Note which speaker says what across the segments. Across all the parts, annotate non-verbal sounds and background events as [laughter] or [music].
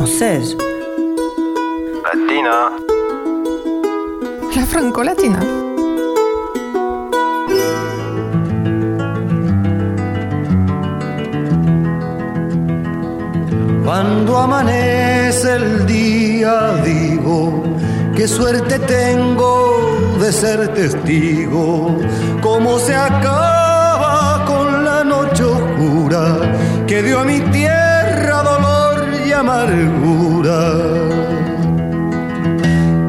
Speaker 1: française.
Speaker 2: Latina.
Speaker 3: La franco-latina.
Speaker 4: Cuando amanece el día digo, qué suerte tengo de ser testigo, cómo se acaba con la noche oscura que dio a mi tierra amargura.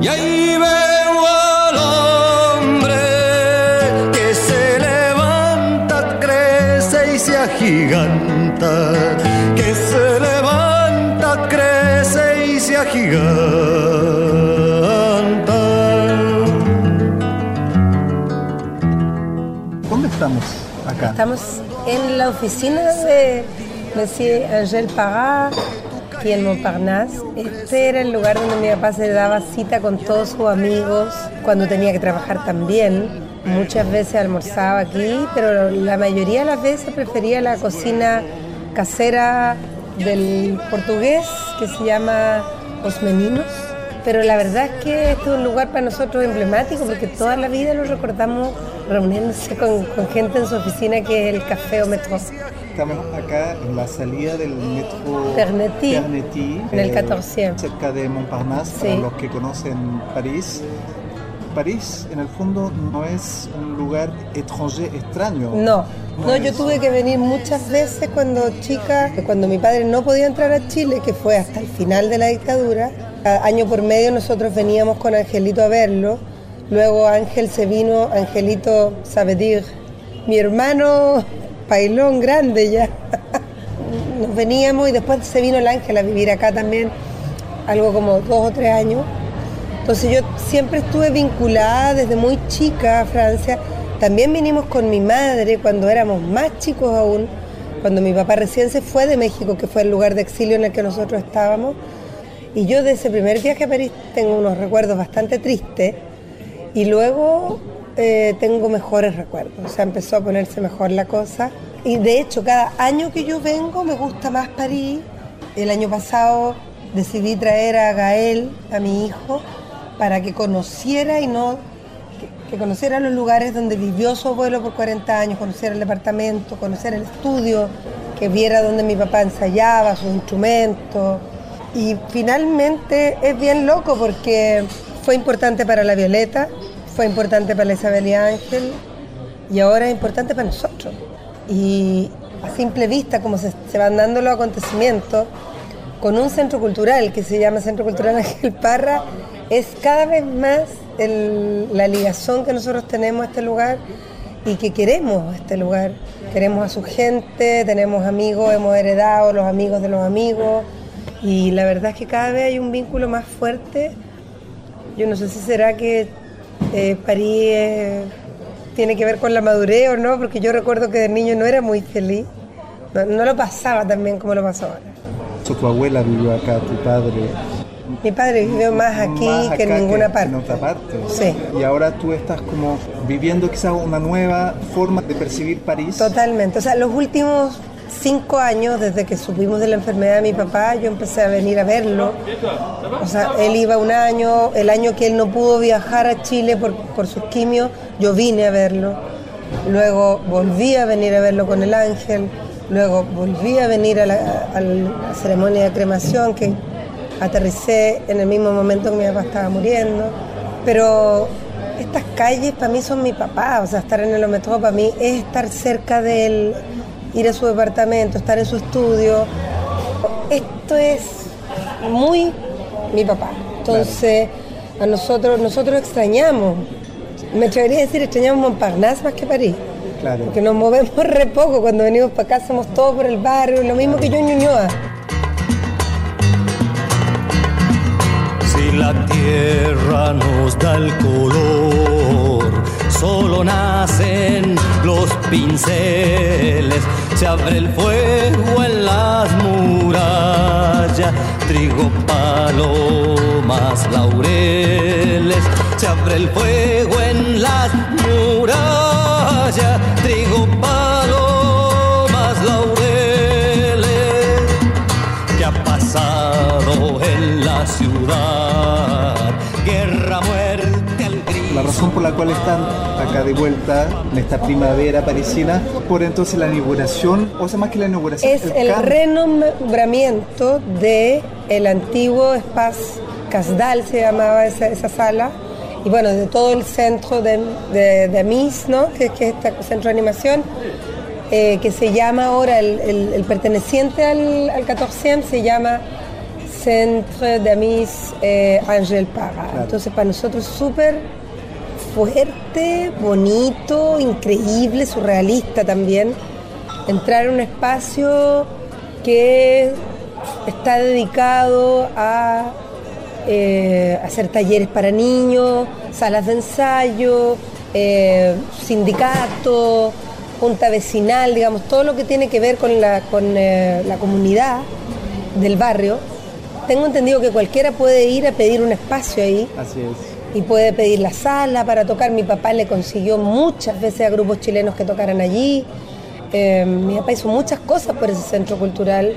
Speaker 4: Y ahí veo al hombre que se levanta, crece y se agiganta, que se levanta, crece y se agiganta.
Speaker 5: ¿Dónde estamos acá?
Speaker 6: Estamos en la oficina de Monsieur Angel Parra y en Montparnasse. Este era el lugar donde mi papá se daba cita con todos sus amigos cuando tenía que trabajar también. Muchas veces almorzaba aquí, pero la mayoría de las veces prefería la cocina casera del portugués que se llama Os Meninos. Pero la verdad es que este es un lugar para nosotros emblemático porque toda la vida lo recordamos reuniéndose con, con gente en su oficina que es el Café o Metro.
Speaker 5: Estamos acá en la salida del metro
Speaker 6: Pernetti, en el
Speaker 5: eh,
Speaker 6: 14.
Speaker 5: cerca de Montparnasse,
Speaker 6: Sí.
Speaker 5: para los que conocen París. París, en el fondo, no es un lugar étranger, extraño.
Speaker 6: No, no, yo tuve que venir muchas veces cuando chica, cuando mi padre no podía entrar a Chile, que fue hasta el final de la dictadura. Año por medio nosotros veníamos con Angelito a verlo. Luego Ángel se vino, Angelito Sabedir, mi hermano Pailón grande ya. [laughs] Nos veníamos y después se vino el Ángel a vivir acá también, algo como dos o tres años. Entonces yo siempre estuve vinculada desde muy chica a Francia. También vinimos con mi madre cuando éramos más chicos aún, cuando mi papá recién se fue de México, que fue el lugar de exilio en el que nosotros estábamos. Y yo de ese primer viaje a París tengo unos recuerdos bastante tristes y luego eh, tengo mejores recuerdos. O sea, empezó a ponerse mejor la cosa. Y de hecho, cada año que yo vengo me gusta más París. El año pasado decidí traer a Gael, a mi hijo, para que conociera y no que, conociera los lugares donde vivió su abuelo por 40 años, conociera el departamento, conociera el estudio, que viera donde mi papá ensayaba, sus instrumentos. Y finalmente es bien loco porque fue importante para la Violeta, fue importante para Isabel y Ángel y ahora es importante para nosotros. Y a simple vista, como se, van dando los acontecimientos, con un centro cultural que se llama Centro Cultural Ángel Parra, es cada vez más la ligación que nosotros tenemos a este lugar y que queremos este lugar. Queremos a su gente, tenemos amigos, hemos heredado los amigos de los amigos y la verdad es que cada vez hay un vínculo más fuerte. Yo no sé si será que eh, París eh, tiene que ver con la madurez o no, porque yo recuerdo que de niño no era muy feliz, no, no lo pasaba tan bien como lo pasó ahora.
Speaker 5: Tu abuela vivió acá, tu padre.
Speaker 6: Mi padre vivió más aquí
Speaker 5: más
Speaker 6: que en ninguna
Speaker 5: En
Speaker 6: parte.
Speaker 5: otra parte.
Speaker 6: Sí.
Speaker 5: Y ahora tú estás como viviendo quizás una nueva forma de percibir París.
Speaker 6: Totalmente. O sea, los últimos cinco años, desde que supimos de la enfermedad de mi papá, yo empecé a venir a verlo. O sea, él iba un año, el año que él no pudo viajar a Chile por, por sus quimios, yo vine a verlo. Luego volví a venir a verlo con el ángel. Luego volví a venir a la, ceremonia de cremación que aterricé en el mismo momento que mi papá estaba muriendo. Pero estas calles para mí son mi papá, o sea, estar en el metro para mí es estar cerca de él, ir a su departamento, estar en su estudio. Esto es muy mi papá. Entonces, a nosotros, nosotros extrañamos, me atrevería a decir, extrañamos Montparnasse más que París.
Speaker 5: Claro.
Speaker 6: Porque nos movemos [laughs] re poco, cuando venimos para acá hacemos todo por el barrio, lo mismo que yo en Ñuñoa.
Speaker 4: Si la tierra nos da el color, solo nacen los pinceles, se abre el fuego en las murallas, trigo, palomas, laureles, se abre el fuego en las murallas, trigo, palomas, laureles. ¿Qué ha pasado la ciudad. Guerra, gris.
Speaker 5: La razón por la cual están acá de vuelta en esta primavera parisina, por entonces la inauguración, o sea, más que la inauguración,
Speaker 6: Es el
Speaker 5: cambio.
Speaker 6: renombramiento de el antiguo Espace Casdal, se llamaba esa, esa sala, y bueno, de todo el centro de, de, de Amis, ¿no? que, que es este centro de animación, eh, que se llama ahora, el, el- el perteneciente al, al 14 se llama Centre de Amis eh, Angel Parra. Entonces para nosotros súper fuerte, bonito, increíble, surrealista también. Entrar en un espacio que está dedicado a eh, hacer talleres para niños, salas de ensayo, eh, sindicato, junta vecinal, digamos, todo lo que tiene que ver con la, con, eh, la comunidad del barrio. Tengo entendido que cualquiera puede ir a pedir un espacio ahí
Speaker 5: Así es.
Speaker 6: Y puede pedir la sala para tocar. Mi papá le consiguió muchas veces a grupos chilenos que tocaran allí. Eh, mi papá hizo muchas cosas por ese centro cultural.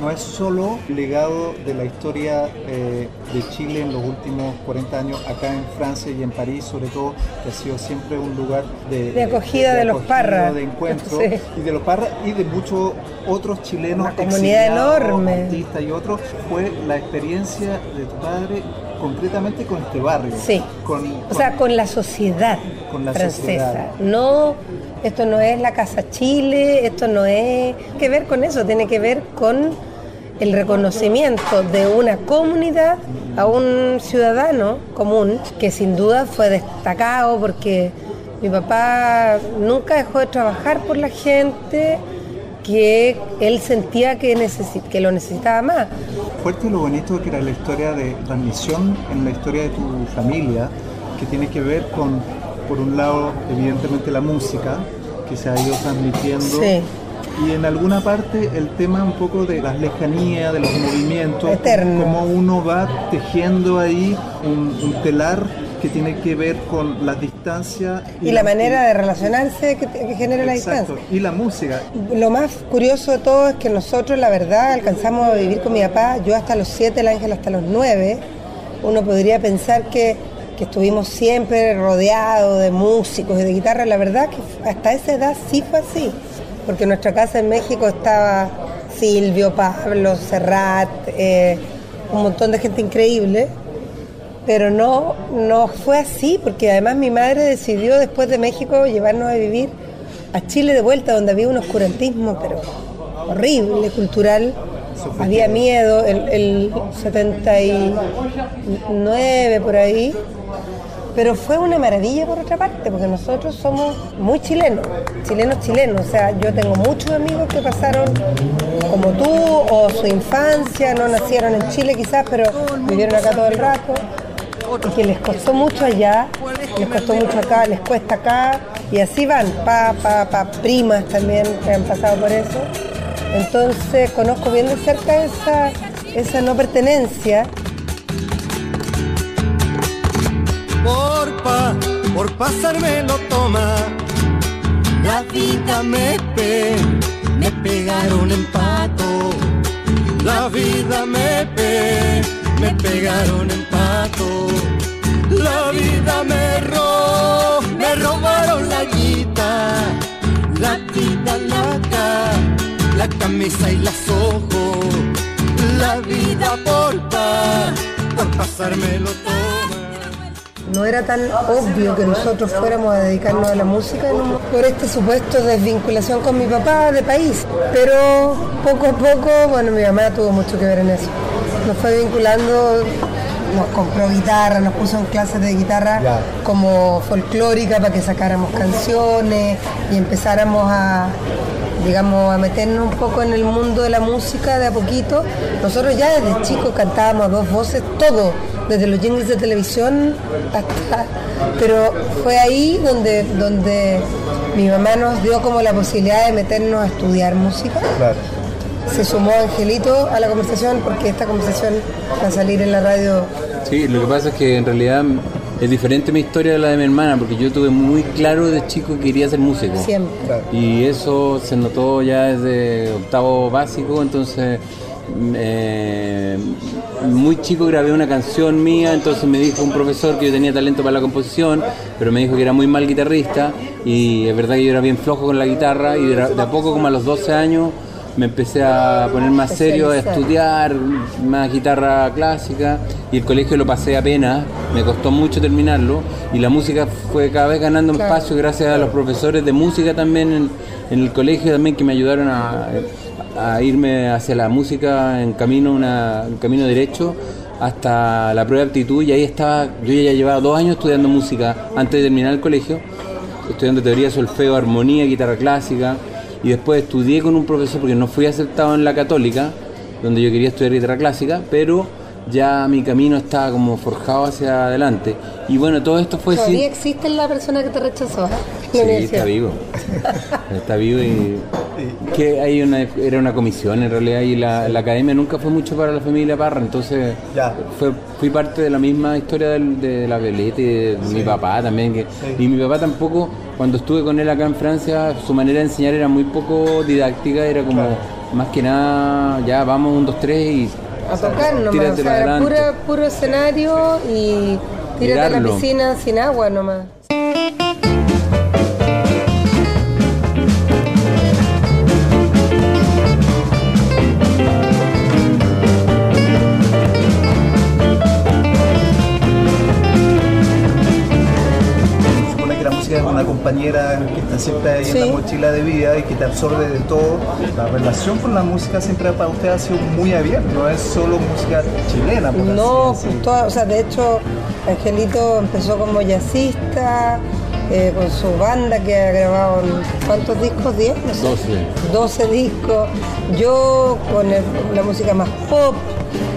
Speaker 5: No es solo legado de la historia eh, de Chile en los últimos 40 años, acá en Francia y en París, sobre todo, que ha sido siempre un lugar de,
Speaker 6: De acogida de los
Speaker 5: acogida,
Speaker 6: Parra.
Speaker 5: de encuentro, [laughs]
Speaker 6: Sí.
Speaker 5: y de los Parra y de muchos otros chilenos,
Speaker 6: Una comunidad enorme.
Speaker 5: artistas y otros, fue la experiencia de tu padre concretamente con este barrio.
Speaker 6: Sí.
Speaker 5: Con,
Speaker 6: O sea, con la sociedad
Speaker 5: Con la
Speaker 6: francesa.
Speaker 5: sociedad.
Speaker 6: No, esto no es la Casa Chile, esto no es que ver con eso, tiene que ver con el reconocimiento de una comunidad a un ciudadano común que sin duda fue destacado porque mi papá nunca dejó de trabajar por la gente que él sentía que, necesi- que lo necesitaba más.
Speaker 5: fuerte lo bonito que era la historia de transmisión en la historia de tu familia, que tiene que ver con, por un lado, evidentemente la música, que se ha ido transmitiendo.
Speaker 6: Sí.
Speaker 5: Y en alguna parte el tema un poco de las lejanías, de los movimientos,
Speaker 6: Eterno.
Speaker 5: cómo uno va tejiendo ahí un, un telar que tiene que ver con las distancias
Speaker 6: Y la manera de relacionarse que, que genera la distancia.
Speaker 5: y la música.
Speaker 6: Lo más curioso de todo es que nosotros, la verdad, alcanzamos a vivir con mi papá, yo hasta los 7, el ángel hasta los 9. Uno podría pensar que, que estuvimos siempre rodeados de músicos y de guitarra. La verdad que hasta esa edad sí fue así, porque en nuestra casa en México estaba Silvio, Pablo, Serrat, eh, un montón de gente increíble. Pero no, no fue así, porque además mi madre decidió después de México llevarnos a vivir a Chile de vuelta, donde había un oscurantismo, pero horrible, cultural. Había miedo, el, el 79 por ahí. Pero fue una maravilla por otra parte, porque nosotros somos muy chilenos, chilenos chilenos. O sea, yo tengo muchos amigos que pasaron como tú, o su infancia, no nacieron en Chile quizás, pero vivieron acá todo el rato. Y que les costó mucho allá, les costó mucho acá, les cuesta acá, y así van, pa, pa, primas también que han pasado por eso. Entonces conozco bien de cerca esa, esa no pertenencia
Speaker 4: por pa, por pasarme lo toma. La vida me pe, me pegaron en pato. La vida me pe, me pegaron en pato. La vida me ro, me robaron la guita. La vida la ca, la camisa y las ojos. La vida por pa, por pasarme lo toma.
Speaker 6: no era tan obvio que nosotros fuéramos a dedicarnos a la música ¿no? por este supuesto desvinculación con mi papá de país. Pero poco a poco, bueno, mi mamá tuvo mucho que ver en eso. Nos fue vinculando, nos compró guitarra, nos puso en clases de guitarra como folclórica para que sacáramos canciones y empezáramos a digamos, a meternos un poco en el mundo de la música de a poquito. Nosotros ya desde chicos cantábamos a dos voces, todo, desde los jingles de televisión hasta... Pero fue ahí donde, donde mi mamá nos dio como la posibilidad de meternos a estudiar música.
Speaker 5: Claro.
Speaker 6: Se sumó Angelito a la conversación porque esta conversación va a salir en la radio.
Speaker 1: Sí, lo que pasa es que en realidad es diferente mi historia de la de mi hermana, porque yo tuve muy claro de chico que quería ser músico.
Speaker 6: Siempre.
Speaker 1: Y eso se notó ya desde octavo básico, entonces eh, muy chico grabé una canción mía, entonces me dijo un profesor que yo tenía talento para la composición, pero me dijo que era muy mal guitarrista y es verdad que yo era bien flojo con la guitarra y de, de a poco como a los 12 años me empecé a poner más serio, a estudiar más guitarra clásica y el colegio lo pasé apenas, me costó mucho terminarlo y la música fue cada vez ganando espacio gracias a los profesores de música también en, en el colegio también que me ayudaron a, a irme hacia la música en camino, una, en camino derecho hasta la prueba de aptitud y ahí estaba, yo ya llevaba dos años estudiando música antes de terminar el colegio, estudiando teoría, solfeo, armonía, guitarra clásica y después estudié con un profesor porque no fui aceptado en la católica, donde yo quería estudiar guitarra clásica, pero ya mi camino estaba como forjado hacia adelante. Y bueno, todo esto fue...
Speaker 6: Todavía
Speaker 1: sin-
Speaker 6: existe la persona que te rechazó.
Speaker 1: Sí, está vivo. [laughs] Está vivo y que hay una, era una comisión en realidad y la, la academia nunca fue mucho para la familia Parra, entonces
Speaker 5: Ya.
Speaker 1: fue, fui parte de la misma historia del- de la veleta y de mi papá también. Que, Y mi papá tampoco, cuando estuve con él acá en Francia, su manera de enseñar era muy poco didáctica, era como más que nada, ya vamos un, dos, tres y
Speaker 6: A tocar nomás,
Speaker 1: Tírate
Speaker 6: o sea,
Speaker 1: para
Speaker 6: era
Speaker 1: adelante.
Speaker 6: pura, puro escenario y tírate a la piscina sin agua nomás.
Speaker 5: Compañera que está siempre ahí en la mochila de vida y que te absorbe de todo. La relación con la música siempre para usted ha sido muy abierta, no es solo música chilena, por
Speaker 6: No,
Speaker 5: así decirlo.
Speaker 6: toda- o sea, de hecho, Angelito empezó como jazzista, eh, con su banda que ha grabado, ¿cuántos discos? ¿10? No sé.
Speaker 1: 12.
Speaker 6: 12 discos. Yo con el- la música más pop.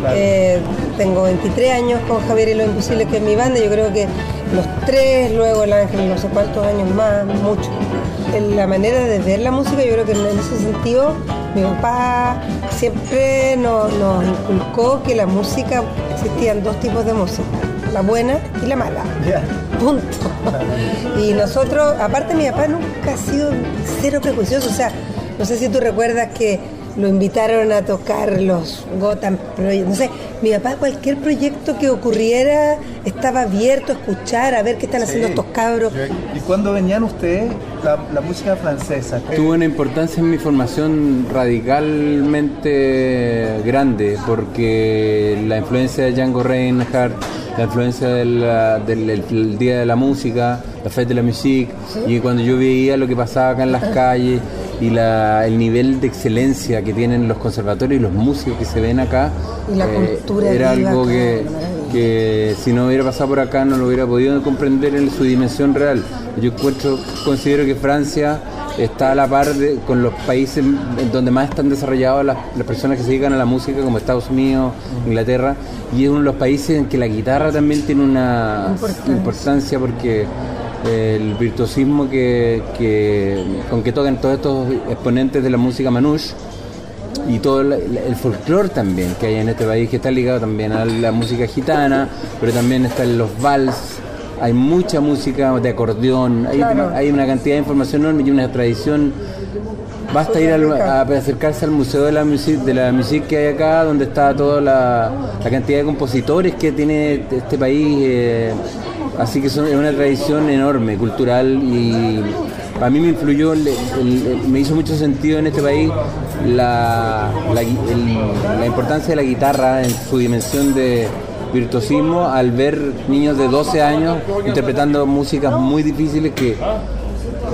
Speaker 5: Claro.
Speaker 6: eh, tengo 23 años con Javier y lo Imposible, que es mi banda. Yo creo que los tres, luego el Ángel, no sé cuántos años más, mucho. En la manera de ver la música, yo creo que en ese sentido, mi papá siempre nos, nos inculcó que la música, existían dos tipos de música, la buena y la mala. Punto. Y nosotros, aparte mi papá nunca ha sido cero prejuicioso, o sea, no sé si tú recuerdas que lo invitaron a tocar los Gotham Project, no sé, mi papá cualquier proyecto que ocurriera estaba abierto a escuchar, a ver qué están haciendo estos cabros.
Speaker 5: ¿Y cuando venían ustedes la, la música francesa? ¿qué-
Speaker 1: Tuvo una importancia en mi formación radicalmente grande porque la influencia de Django Reinhardt, la influencia la- del Día de la Música, la Fête de la Musique, y cuando yo veía lo que pasaba acá en las [laughs] calles y la- el nivel de excelencia que tienen los conservatorios y los músicos que se ven acá, eh,
Speaker 6: Y la cultura
Speaker 1: era algo
Speaker 6: acá,
Speaker 1: que, que si no hubiera pasado por acá no lo hubiera podido comprender en su dimensión real. Yo encuentro, considero que Francia está a la par de- con los países donde más están desarrollados las, las personas que se dedican a la música, como Estados Unidos, Inglaterra, y es uno de los países en que la guitarra también tiene una
Speaker 6: Importancia.
Speaker 1: importancia porque eh, el virtuosismo que, que- con que tocan todos estos exponentes de la música manouche y todo el, el folclore también que hay en este país que está ligado también a la música gitana pero también están los vals hay mucha música de acordeón hay,
Speaker 6: Claro.
Speaker 1: hay una cantidad de información enorme y una tradición basta ir al- a, acercarse al museo de la música de la música que hay acá donde está toda la, la cantidad de compositores que tiene este país eh, así que son- es una tradición enorme cultural y a mí me influyó, el- el- el- me hizo mucho sentido en este país la importancia de la guitarra en su dimensión de virtuosismo al ver niños de 12 años interpretando músicas muy difíciles que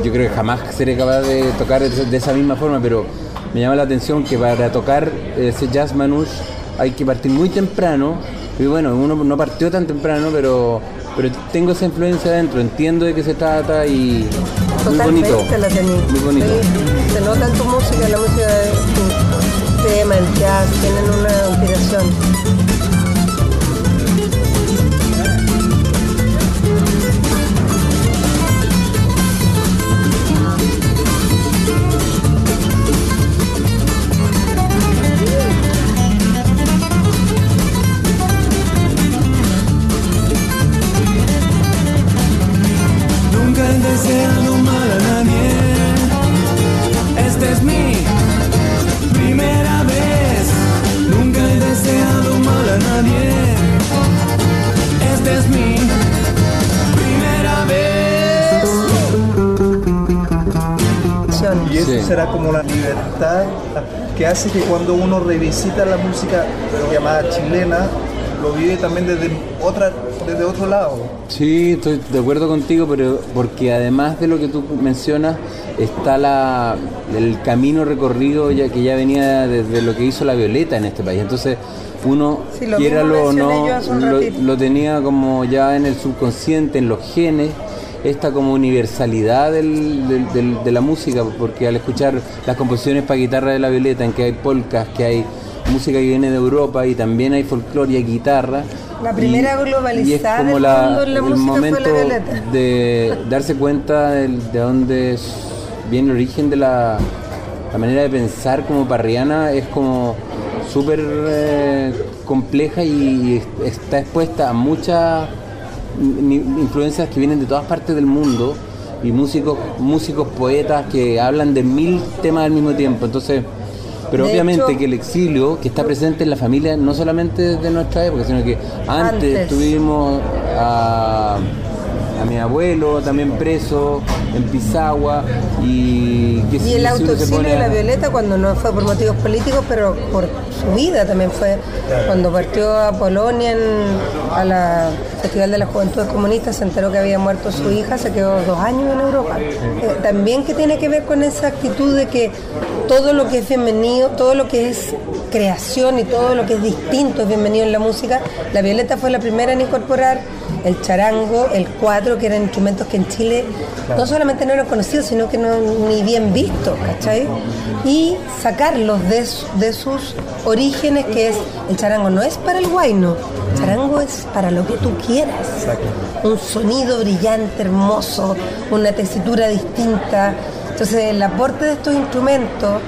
Speaker 1: yo creo que jamás seré capaz de tocar de, esa misma forma, pero me llama la atención que para tocar ese jazz manouche hay que partir muy temprano. Y bueno, uno no partió tan temprano, pero, pero tengo esa influencia adentro, entiendo de qué se trata y muy
Speaker 6: Totalmente
Speaker 1: bonito.
Speaker 6: la.
Speaker 1: Muy bonito.
Speaker 6: Sí, se nota en tu música, la música de tu tema, el jazz, tienen una inspiración. esta es mi primera vez.
Speaker 2: Nunca he deseado mal a nadie. Esta es mi primera vez.
Speaker 5: Y eso será como la libertad que hace que cuando uno revisita la música llamada chilena, lo vive también desde otra desde otro lado.
Speaker 1: Sí, estoy de acuerdo contigo, pero porque además de lo que tú mencionas, está la, el camino recorrido ya que ya venía desde lo que hizo la Violeta en este país. Entonces, uno,
Speaker 6: Sí, lo
Speaker 1: quiéralo o no, lo, tenía como ya en el subconsciente, en los genes, esta como universalidad del- del- del- de la música, porque al escuchar las composiciones para guitarra de la Violeta, en que hay polcas, que hay música que viene de Europa y también hay folclore y hay guitarra.
Speaker 6: La primera
Speaker 1: y-
Speaker 6: globalizada
Speaker 1: y es como
Speaker 6: del
Speaker 1: la-
Speaker 6: mundo en la
Speaker 1: el
Speaker 6: la
Speaker 1: momento de darse cuenta del- de dónde viene el origen de la, la manera de pensar como parriana es como súper eh, compleja y está expuesta a muchas influencias que vienen de todas partes del mundo y músicos músicos poetas que hablan de mil temas al mismo tiempo entonces pero
Speaker 6: De
Speaker 1: obviamente
Speaker 6: hecho-
Speaker 1: que el exilio que está presente en la familia no solamente de nuestra época sino que antes,
Speaker 6: Antes.
Speaker 1: tuvimos a, a mi abuelo también preso en Pisagua y que
Speaker 6: Y el autoexilio de la Violeta cuando no fue por motivos políticos, pero por su vida también fue cuando partió a Polonia en- a la Festival de las Juventudes Comunistas, se enteró que había muerto su hija, se quedó dos años en Europa. Eh, también que tiene que ver con esa actitud de que todo lo que es bienvenido, todo lo que es creación y todo lo que es distinto es bienvenido en la música. La Violeta fue la primera en incorporar el charango, el cuatro, que eran instrumentos que en Chile no solamente no eran conocidos, sino que no ni bien vistos, ¿cachai? Y sacarlos de, de sus orígenes, que es, el charango no es para el guayno, el charango es para lo que tú quieras. Un sonido brillante, hermoso, una tesitura distinta. Entonces el aporte de estos instrumentos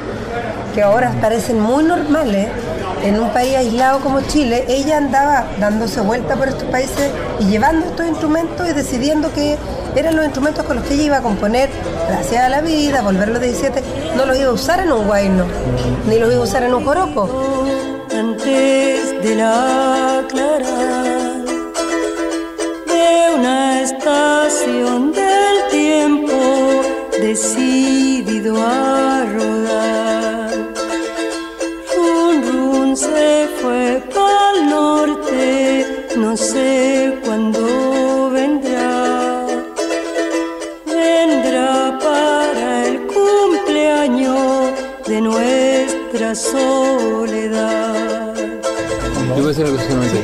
Speaker 6: que ahora parecen muy normales, en un país aislado como Chile, ella andaba dándose vuelta por estos países y llevando estos instrumentos y decidiendo que eran los instrumentos con los que ella iba a componer, gracias a la vida, volver a los 17, no los iba a usar en un guayno, ni los iba a usar en un joropo.
Speaker 7: antes de la clara de una estación del tiempo decidido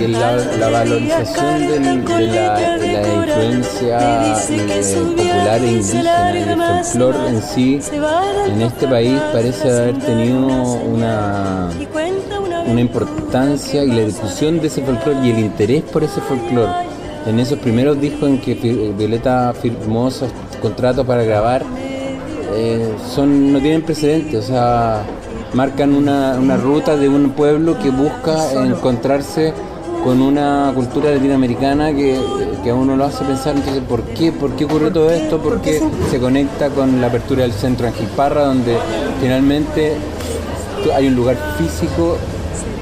Speaker 1: la, valorización de, la, de la influencia eh, popular e indígena del folclore en sí, en este país parece haber tenido una, una importancia y la difusión de ese folclore y el interés por ese folclore. En esos primeros discos en que Violeta firmó esos contratos para grabar, eh, son no tienen precedentes, o sea, marcan una, una ruta de un pueblo que busca encontrarse con una cultura latinoamericana que, que a uno lo hace pensar, entonces, ¿por qué? ¿Por qué ocurrió todo esto? Porque se conecta con la apertura del centro Ángel Parra, donde finalmente hay un lugar físico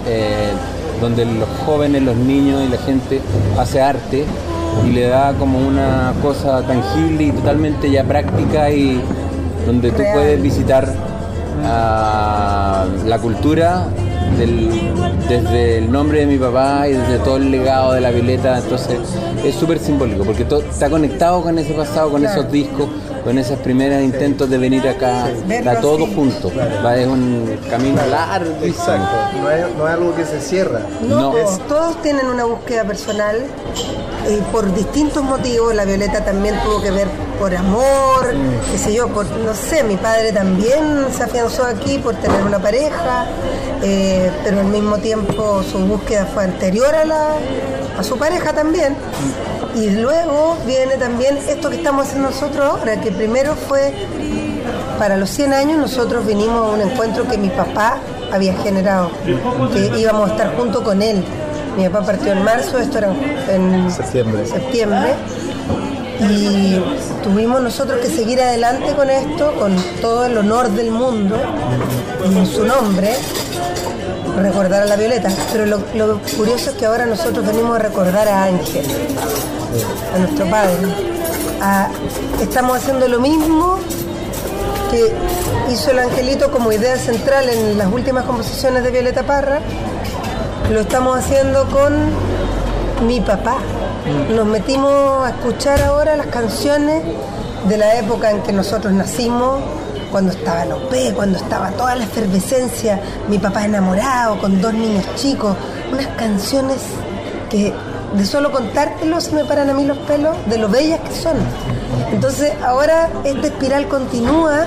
Speaker 1: eh, donde los jóvenes, los niños y la gente hace arte y le da como una cosa tangible y totalmente ya práctica y donde tú puedes visitar la cultura del- desde el nombre de mi papá y desde todo el legado de la Violeta, entonces es súper simbólico porque to- está conectado con ese pasado, con
Speaker 6: Claro.
Speaker 1: esos discos, con esos primeros intentos de venir acá, está todo
Speaker 6: así.
Speaker 1: junto, va, es un camino larguísimo.
Speaker 5: Exacto. No es, no es algo que se cierra.
Speaker 6: No,
Speaker 1: No.
Speaker 6: todos- todos tienen una búsqueda personal y por distintos motivos. La Violeta también tuvo que ver por amor, qué sé yo, por, no sé, mi padre también se afianzó aquí por tener una pareja, eh, pero al mismo tiempo su búsqueda fue anterior a, la, a su pareja también. Y luego viene también esto que estamos haciendo nosotros ahora, que primero fue para los 100 años nosotros vinimos a un encuentro que mi papá había generado, que íbamos a estar junto con él. Mi papá partió en marzo, esto era en
Speaker 5: Septiembre.
Speaker 6: septiembre, y tuvimos nosotros que seguir adelante con esto, con todo el honor del mundo, en su nombre, recordar a la Violeta. Pero lo, curioso es que ahora nosotros venimos a recordar a Ángel, a nuestro padre. Estamos haciendo lo mismo que hizo el angelito como idea central en las últimas composiciones de Violeta Parra, lo estamos haciendo con mi papá. Nos metimos a escuchar ahora las canciones de la época en que nosotros nacimos, cuando estaba el OP, cuando estaba toda la efervescencia, mi papá enamorado, con dos niños chicos, unas canciones que de solo contártelo se me paran a mí los pelos de lo bellas que son. Entonces ahora esta espiral continúa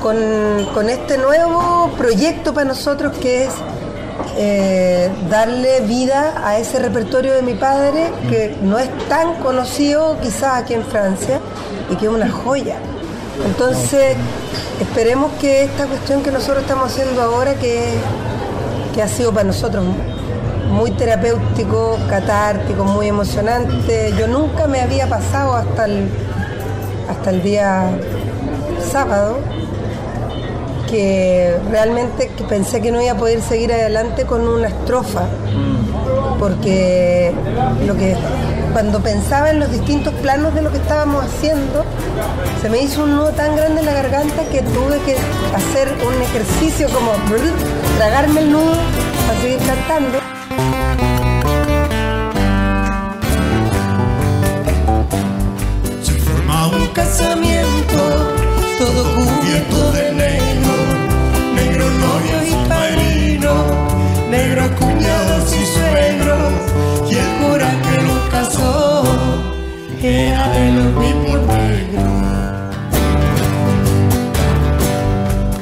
Speaker 6: con, con este nuevo proyecto para nosotros que es eh, darle vida a ese repertorio de mi padre que no es tan conocido quizás aquí en Francia y que es una joya. Entonces esperemos que esta cuestión que nosotros estamos haciendo ahora que, que ha sido para nosotros muy terapéutico, catártico, muy emocionante. Yo nunca me había pasado hasta el, hasta el día sábado que realmente pensé que no iba a poder seguir adelante con una estrofa, porque lo que cuando pensaba en los distintos planos de lo que estábamos haciendo, se me hizo un nudo tan grande en la garganta que tuve que hacer un ejercicio como [laughs] tragarme el nudo para seguir cantando.
Speaker 2: Se forma un casamiento, todo cubierto de negro, negro novio y padrino, negro cuñados los casó era de los mismos negros.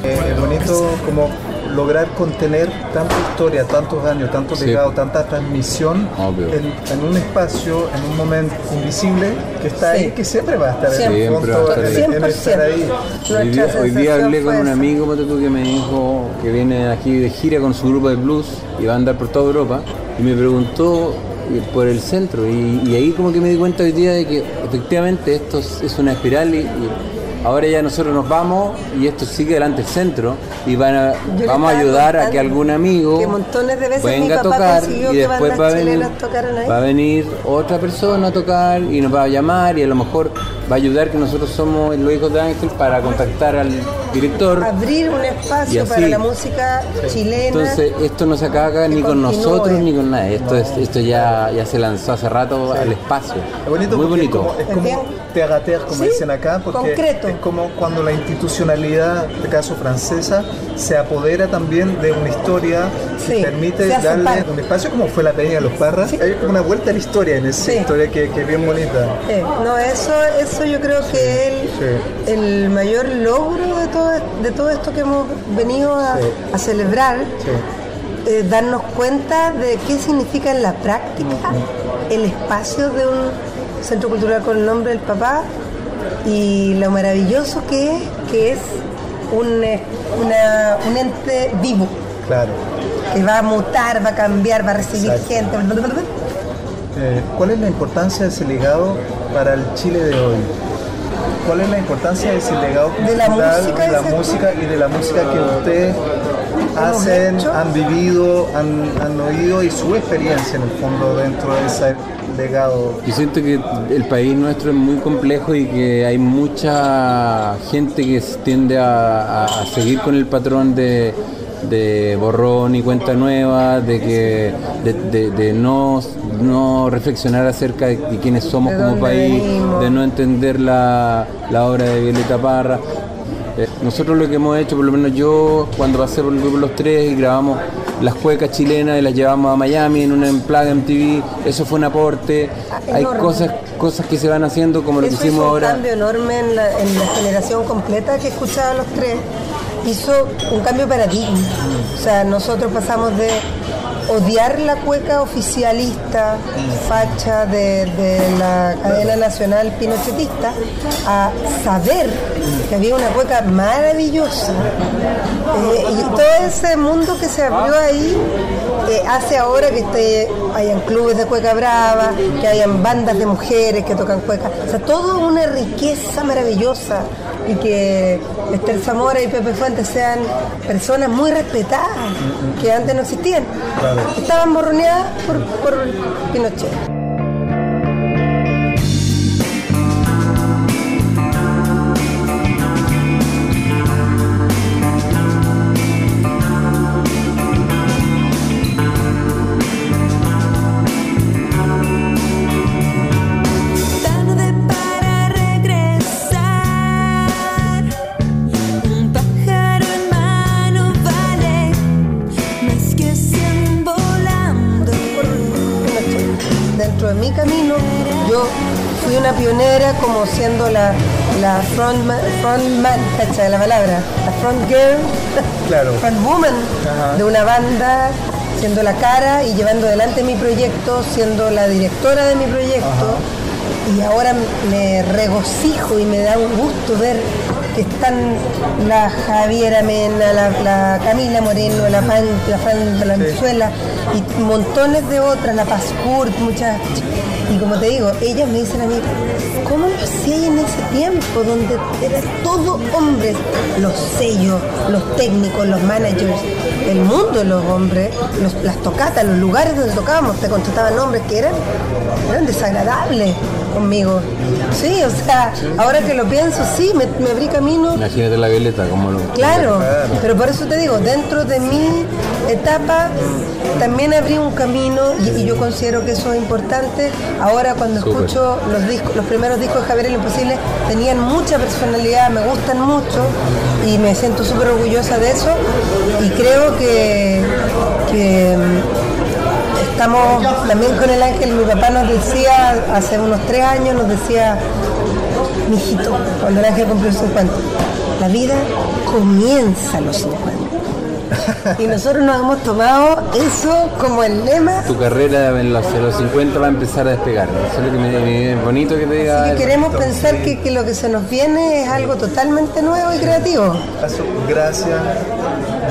Speaker 5: Eh, es bonito como lograr contener tanta historia, tantos años, tanto
Speaker 1: Sí.
Speaker 5: legado, tanta transmisión en, en un espacio, en un momento invisible que está
Speaker 6: Sí.
Speaker 5: ahí, que siempre va a estar
Speaker 6: Siempre.
Speaker 5: en el
Speaker 1: Siempre va a
Speaker 5: fondo,
Speaker 1: estar ahí.
Speaker 5: en, en estar ahí.
Speaker 1: Hoy día, hoy día hablé con un amigo que me dijo que viene aquí de gira con su grupo de blues y va a andar por toda Europa y me preguntó por el centro. Y, y ahí como que me di cuenta hoy día de que efectivamente esto es es una espiral y, y ahora ya nosotros nos vamos y esto sigue delante el centro y van a, vamos a ayudar a que algún amigo
Speaker 6: que montones de veces mi
Speaker 1: venga a tocar y después va a venir va a venir otra persona a tocar y nos va a llamar y a lo mejor va a ayudar que nosotros somos los hijos de Ángel para contactar al director.
Speaker 6: Abrir un espacio
Speaker 1: así.
Speaker 6: para la música chilena.
Speaker 1: entonces esto no se acaba ni con nosotros ni con nadie. Esto es esto ya ya se lanzó hace rato al espacio.
Speaker 5: Es bonito
Speaker 1: muy bonito
Speaker 5: Es como, es como à terre, como
Speaker 6: Sí,
Speaker 5: dicen acá, porque
Speaker 6: concreto.
Speaker 5: Es como cuando la institucionalidad, en este caso francesa, se apodera también de una historia
Speaker 6: Sí,
Speaker 5: que permite darle un espacio como fue la Peña de los Parras. Hay una vuelta a la historia en esa
Speaker 6: Sí.
Speaker 5: historia que, que es bien bonita.
Speaker 6: Eh, no, eso, eso yo creo que es el, el mayor logro de todo, de todo esto que hemos venido a, celebrar, eh, darnos cuenta de qué significa en la práctica el espacio de un centro cultural con el nombre del papá y lo maravilloso que es, que es un, eh, una- un ente vivo,
Speaker 5: Claro.
Speaker 6: que va a mutar, va a cambiar, va a recibir
Speaker 5: Exacto.
Speaker 6: gente. bla, bla, bla, bla.
Speaker 5: Eh, ¿Cuál es la importancia de ese legado para el Chile de hoy? ¿Cuál es la importancia de ese legado
Speaker 6: De la
Speaker 5: cultural,
Speaker 6: música,
Speaker 5: de la música y de la música que ustedes hacen, han vivido, han, han oído y su experiencia en el fondo dentro de ese legado?
Speaker 1: Yo siento que el país nuestro es muy complejo y que hay mucha gente que tiende a, seguir con el patrón de, de borrón y cuenta nueva, de que de, de- de no, no reflexionar acerca de, quiénes somos como país,
Speaker 6: venimos.
Speaker 1: de no entender la, la obra de Violeta Parra. Eh, Nosotros lo que hemos hecho, por lo menos yo, cuando pasé por el grupo Los Tres y grabamos las cuecas chilenas y las llevamos a Miami en una plaga MTV, eso fue un aporte.
Speaker 6: Ah,
Speaker 1: Hay cosas cosas que se van haciendo como lo que hicimos
Speaker 6: hizo un
Speaker 1: ahora.
Speaker 6: cambio enorme en la, en la generación completa que escuchaba a los tres. Hizo un cambio de paradigma. O sea, nosotros pasamos de odiar la cueca oficialista, facha de, de la cadena nacional pinochetista, a saber que había una cueca maravillosa. Eh, y todo ese mundo que se abrió ahí eh, hace ahora que esté, hayan clubes de cueca brava, que hayan bandas de mujeres que tocan cueca. O sea, todo una riqueza maravillosa y que Esther Zamora y Pepe Fuentes sean personas muy respetadas que antes no existían. Estaban borroneadas por, por Pinochet. Mi camino, yo fui una pionera como siendo la, la frontman, frontman, cacha la palabra, la front girl, [laughs]
Speaker 5: Claro.
Speaker 6: front woman
Speaker 5: Ajá.
Speaker 6: de una banda, siendo la cara y llevando adelante mi proyecto, siendo la directora de mi proyecto. Y ahora me regocijo y me da un gusto ver que están la Javiera Mena, la, la Camila Moreno, la, Pan, la Fran Valenzuela y montones de otras, la Paz Kurt, muchas. Y como te digo, ellas me dicen a mí, ¿cómo lo hacías en ese tiempo donde era todo hombres? Los sellos, los técnicos, los managers, el mundo de los hombres, los- las tocatas, los lugares donde tocábamos, te contrataban hombres que eran, eran desagradables conmigo. Sí, o sea, ahora que lo pienso, sí, me, me abrí camino.
Speaker 1: Imagínate la Violeta, como lo.
Speaker 6: Claro, pero por eso te digo, dentro de mi etapa también abrí un camino y, y yo considero que eso es importante. Ahora cuando escucho los discos, los primeros discos de Javier el Imposible tenían mucha personalidad, me gustan mucho y me siento súper orgullosa de eso y creo que, que estamos también con el ángel, mi papá nos decía hace unos tres años, nos decía Mijito, cuando el ángel cumplió 50, la vida comienza a los 50. Y nosotros nos hemos tomado eso como el lema.
Speaker 1: Tu carrera en los, en los 50 va a empezar a despegar. Eso es lo que me, bonito que te diga.
Speaker 6: Y
Speaker 1: eso.
Speaker 6: queremos pensar que, que lo que se nos viene es algo totalmente nuevo y creativo.
Speaker 5: Gracias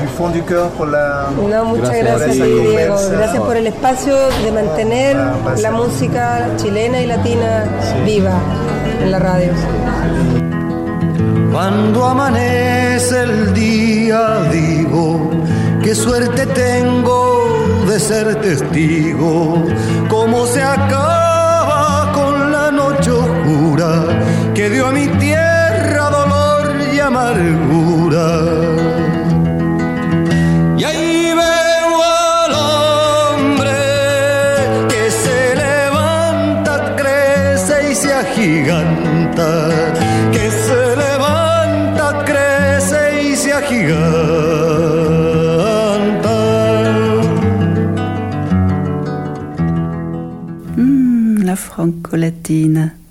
Speaker 5: du fond du cœur por la...
Speaker 6: No, muchas
Speaker 1: Gracias
Speaker 6: gracias,
Speaker 1: a ti.
Speaker 6: Diego. Gracias por el espacio de mantener la música chilena y latina viva en la radio.
Speaker 4: Cuando amanece el día digo, qué suerte tengo de ser testigo, cómo se acaba con la noche oscura que dio a mi tierra dolor y amargura.
Speaker 8: Mm, la franco-latina.